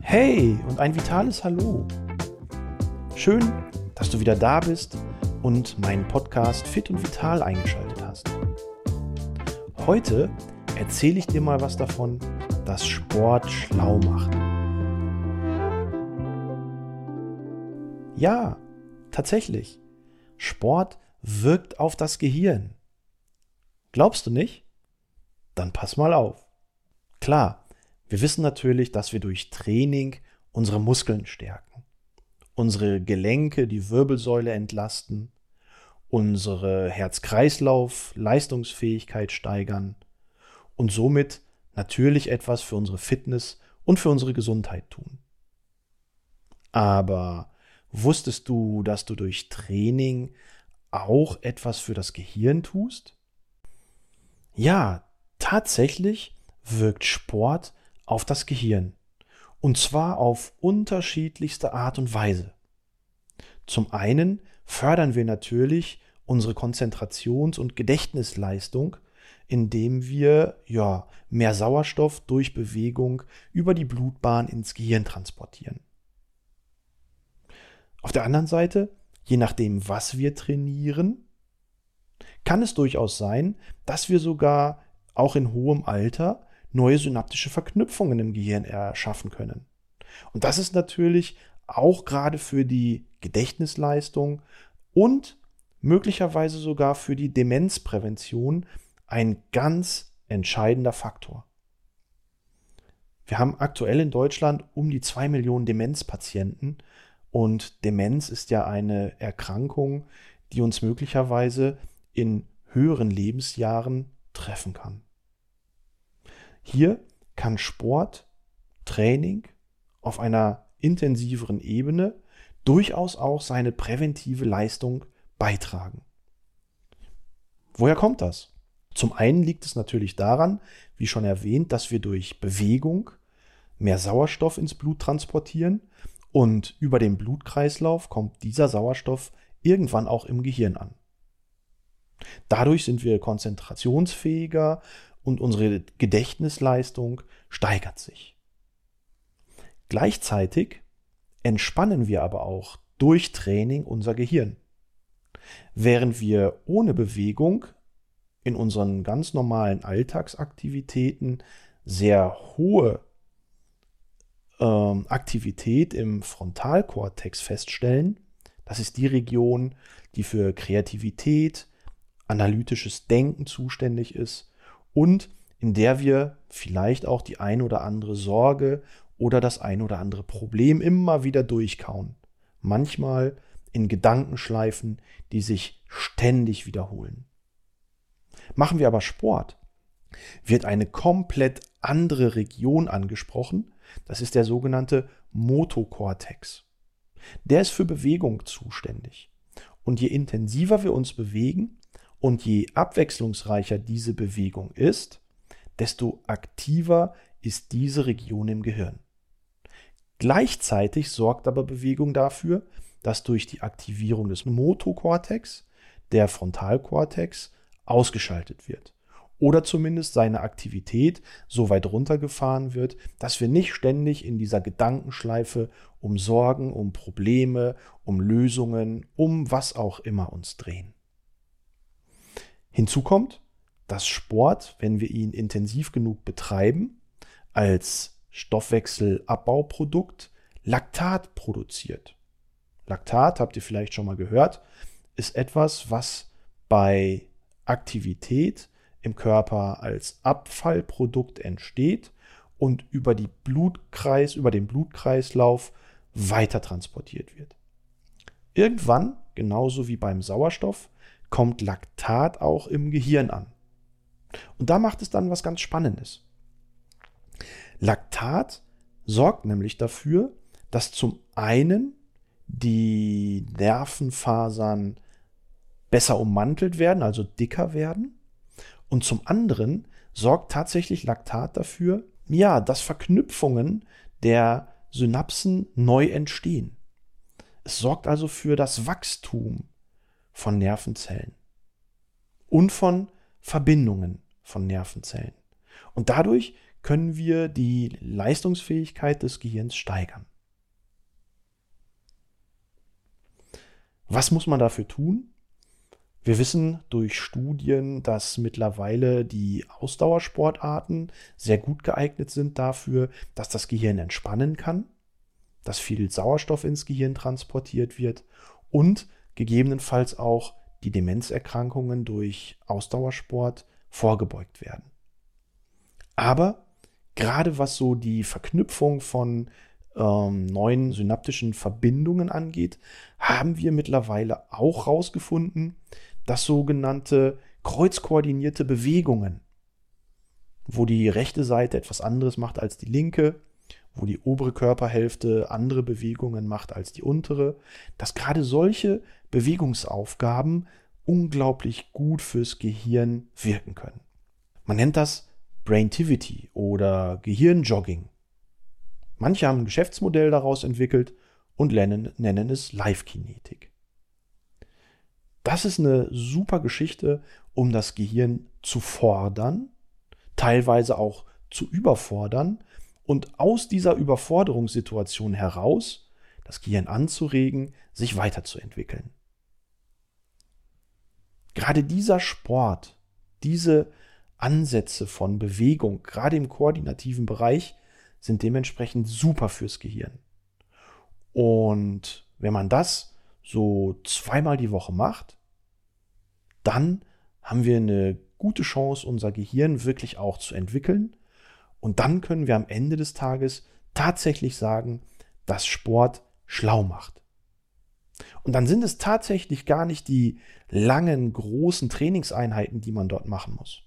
Hey und ein vitales Hallo. Schön, dass du wieder da bist und meinen Podcast Fit und Vital eingeschaltet hast. Heute erzähle ich dir mal was davon, dass Sport schlau macht. Ja, tatsächlich. Sport wirkt auf das Gehirn. Glaubst du nicht? Dann pass mal auf. Klar, wir wissen natürlich, dass wir durch Training unsere Muskeln stärken, unsere Gelenke, die Wirbelsäule entlasten, unsere Herz-Kreislauf-Leistungsfähigkeit steigern und somit natürlich etwas für unsere Fitness und für unsere Gesundheit tun. Aber wusstest du, dass du durch Training auch etwas für das Gehirn tust? Ja, tatsächlich wirkt Sport auf das Gehirn. Und zwar auf unterschiedlichste Art und Weise. Zum einen fördern wir natürlich unsere Konzentrations- und Gedächtnisleistung, indem wir ja mehr Sauerstoff durch Bewegung über die Blutbahn ins Gehirn transportieren. Auf der anderen Seite, je nachdem, was wir trainieren, kann es durchaus sein, dass wir sogar auch in hohem Alter neue synaptische Verknüpfungen im Gehirn erschaffen können. Und das ist natürlich auch gerade für die Gedächtnisleistung und möglicherweise sogar für die Demenzprävention ein ganz entscheidender Faktor. Wir haben aktuell in Deutschland um die zwei Millionen Demenzpatienten und Demenz ist ja eine Erkrankung, die uns möglicherweise in höheren Lebensjahren treffen kann. Hier kann Sport, Training auf einer intensiveren Ebene durchaus auch seine präventive Leistung beitragen. Woher kommt das? Zum einen liegt es natürlich daran, wie schon erwähnt, dass wir durch Bewegung mehr Sauerstoff ins Blut transportieren und über den Blutkreislauf kommt dieser Sauerstoff irgendwann auch im Gehirn an. Dadurch sind wir konzentrationsfähiger und unsere Gedächtnisleistung steigert sich. Gleichzeitig entspannen wir aber auch durch Training unser Gehirn. Während wir ohne Bewegung in unseren ganz normalen Alltagsaktivitäten sehr hohe ähm, Aktivität im Frontalkortex feststellen, das ist die Region, die für Kreativität, analytisches Denken zuständig ist und in der wir vielleicht auch die ein oder andere Sorge oder das ein oder andere Problem immer wieder durchkauen. Manchmal in Gedankenschleifen, die sich ständig wiederholen. Machen wir aber Sport, wird eine komplett andere Region angesprochen. Das ist der sogenannte Motokortex. Der ist für Bewegung zuständig. Und je intensiver wir uns bewegen, und je abwechslungsreicher diese Bewegung ist, desto aktiver ist diese Region im Gehirn. Gleichzeitig sorgt aber Bewegung dafür, dass durch die Aktivierung des Motokortex der Frontalkortex ausgeschaltet wird oder zumindest seine Aktivität so weit runtergefahren wird, dass wir nicht ständig in dieser Gedankenschleife um Sorgen, um Probleme, um Lösungen, um was auch immer uns drehen. Hinzu kommt, dass Sport, wenn wir ihn intensiv genug betreiben, als Stoffwechselabbauprodukt Laktat produziert. Laktat, habt ihr vielleicht schon mal gehört, ist etwas, was bei Aktivität im Körper als Abfallprodukt entsteht und über die Blutkreis, über den Blutkreislauf weiter transportiert wird. Irgendwann, genauso wie beim Sauerstoff, kommt Laktat auch im Gehirn an. Und da macht es dann was ganz Spannendes. Laktat sorgt nämlich dafür, dass zum einen die Nervenfasern besser ummantelt werden, also dicker werden. Und zum anderen sorgt tatsächlich Laktat dafür, ja, dass Verknüpfungen der Synapsen neu entstehen. Es sorgt also für das Wachstum von Nervenzellen und von Verbindungen von Nervenzellen. Und dadurch können wir die Leistungsfähigkeit des Gehirns steigern. Was muss man dafür tun? Wir wissen durch Studien, dass mittlerweile die Ausdauersportarten sehr gut geeignet sind dafür, dass das Gehirn entspannen kann, dass viel Sauerstoff ins Gehirn transportiert wird und gegebenenfalls auch die Demenzerkrankungen durch Ausdauersport vorgebeugt werden. Aber gerade was so die Verknüpfung von ähm, neuen synaptischen Verbindungen angeht, haben wir mittlerweile auch herausgefunden, dass sogenannte kreuzkoordinierte Bewegungen, wo die rechte Seite etwas anderes macht als die linke, wo die obere Körperhälfte andere Bewegungen macht als die untere, dass gerade solche Bewegungsaufgaben unglaublich gut fürs Gehirn wirken können. Man nennt das Braintivity oder Gehirnjogging. Manche haben ein Geschäftsmodell daraus entwickelt und nennen, nennen es Live-Kinetik. Das ist eine super Geschichte, um das Gehirn zu fordern, teilweise auch zu überfordern und aus dieser Überforderungssituation heraus das Gehirn anzuregen, sich weiterzuentwickeln. Gerade dieser Sport, diese Ansätze von Bewegung, gerade im koordinativen Bereich, sind dementsprechend super fürs Gehirn. Und wenn man das so zweimal die Woche macht, dann haben wir eine gute Chance, unser Gehirn wirklich auch zu entwickeln. Und dann können wir am Ende des Tages tatsächlich sagen, dass Sport schlau macht. Und dann sind es tatsächlich gar nicht die langen, großen Trainingseinheiten, die man dort machen muss.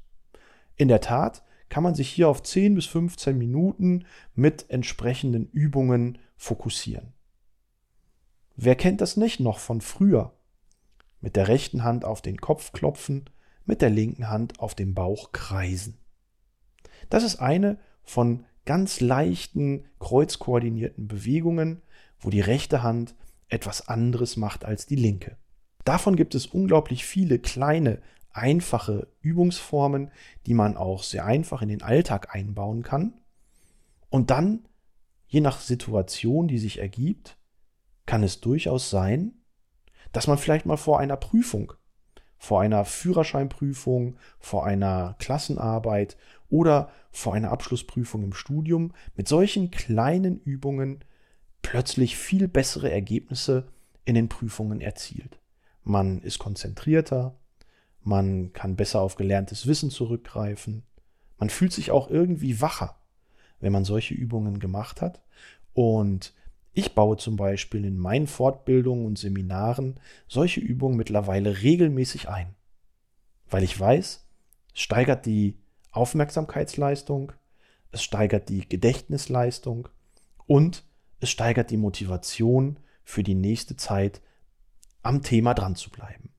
In der Tat kann man sich hier auf 10 bis 15 Minuten mit entsprechenden Übungen fokussieren. Wer kennt das nicht noch von früher? Mit der rechten Hand auf den Kopf klopfen, mit der linken Hand auf dem Bauch kreisen. Das ist eine von ganz leichten kreuzkoordinierten Bewegungen, wo die rechte Hand etwas anderes macht als die linke. Davon gibt es unglaublich viele kleine einfache Übungsformen, die man auch sehr einfach in den Alltag einbauen kann. Und dann, je nach Situation, die sich ergibt, kann es durchaus sein, dass man vielleicht mal vor einer Prüfung, vor einer Führerscheinprüfung, vor einer Klassenarbeit oder vor einer Abschlussprüfung im Studium mit solchen kleinen Übungen plötzlich viel bessere Ergebnisse in den Prüfungen erzielt. Man ist konzentrierter, man kann besser auf gelerntes Wissen zurückgreifen. Man fühlt sich auch irgendwie wacher, wenn man solche Übungen gemacht hat. Und ich baue zum Beispiel in meinen Fortbildungen und Seminaren solche Übungen mittlerweile regelmäßig ein, weil ich weiß, es steigert die Aufmerksamkeitsleistung, es steigert die Gedächtnisleistung und es steigert die Motivation für die nächste Zeit am Thema dran zu bleiben.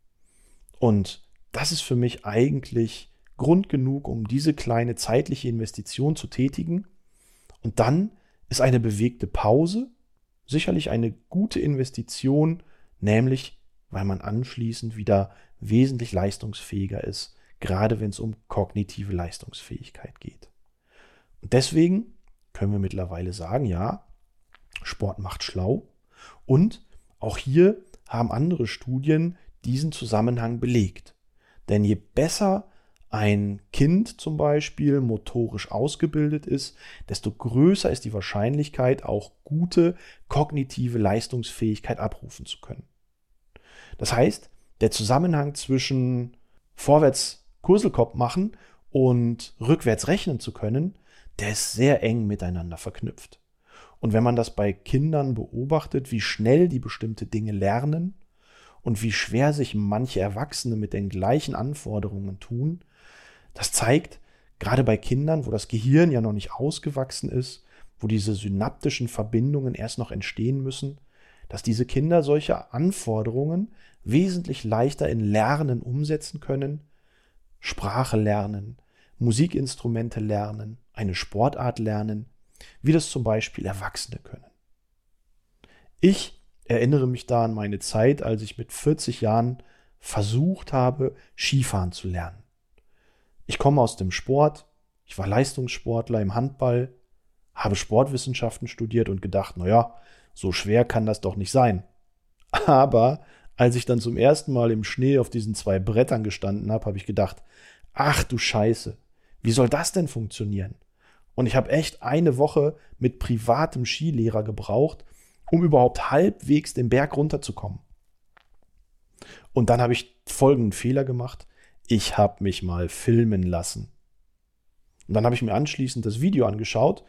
Und das ist für mich eigentlich Grund genug, um diese kleine zeitliche Investition zu tätigen. Und dann ist eine bewegte Pause sicherlich eine gute Investition, nämlich weil man anschließend wieder wesentlich leistungsfähiger ist, gerade wenn es um kognitive Leistungsfähigkeit geht. Und deswegen können wir mittlerweile sagen, ja, Sport macht schlau. Und auch hier haben andere Studien diesen Zusammenhang belegt. Denn je besser ein Kind zum Beispiel motorisch ausgebildet ist, desto größer ist die Wahrscheinlichkeit, auch gute kognitive Leistungsfähigkeit abrufen zu können. Das heißt, der Zusammenhang zwischen vorwärts Kurselkopf machen und rückwärts rechnen zu können, der ist sehr eng miteinander verknüpft. Und wenn man das bei Kindern beobachtet, wie schnell die bestimmte Dinge lernen, und wie schwer sich manche Erwachsene mit den gleichen Anforderungen tun, das zeigt, gerade bei Kindern, wo das Gehirn ja noch nicht ausgewachsen ist, wo diese synaptischen Verbindungen erst noch entstehen müssen, dass diese Kinder solche Anforderungen wesentlich leichter in Lernen umsetzen können, Sprache lernen, Musikinstrumente lernen, eine Sportart lernen, wie das zum Beispiel Erwachsene können. Ich erinnere mich da an meine Zeit, als ich mit 40 Jahren versucht habe, Skifahren zu lernen. Ich komme aus dem Sport, Ich war Leistungssportler im Handball, habe Sportwissenschaften studiert und gedacht, naja, so schwer kann das doch nicht sein. Aber als ich dann zum ersten Mal im Schnee auf diesen zwei Brettern gestanden habe, habe ich gedacht, ach du Scheiße, wie soll das denn funktionieren? Und ich habe echt eine Woche mit privatem Skilehrer gebraucht, um überhaupt halbwegs den Berg runterzukommen. Und dann habe ich folgenden Fehler gemacht. Ich habe mich mal filmen lassen. Und dann habe ich mir anschließend das Video angeschaut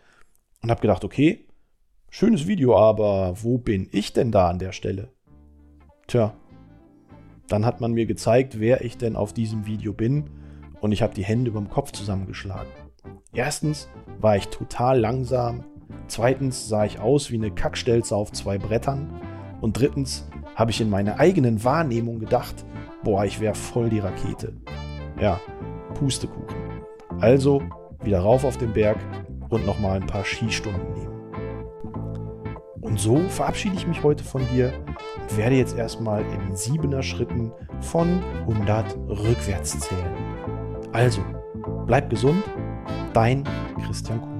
und habe gedacht, okay, schönes Video, aber wo bin ich denn da an der Stelle? Tja, dann hat man mir gezeigt, wer ich denn auf diesem Video bin und ich habe die Hände über dem Kopf zusammengeschlagen. Erstens war ich total langsam, zweitens sah ich aus wie eine Kackstelze auf zwei Brettern und drittens habe ich in meiner eigenen Wahrnehmung gedacht, boah, ich wäre voll die Rakete. Ja, Pustekuchen. Also wieder rauf auf den Berg und nochmal ein paar Skistunden nehmen. Und so verabschiede ich mich heute von dir und werde jetzt erstmal in siebener Schritten von 100 rückwärts zählen. Also, bleib gesund, dein Christian Kuhn.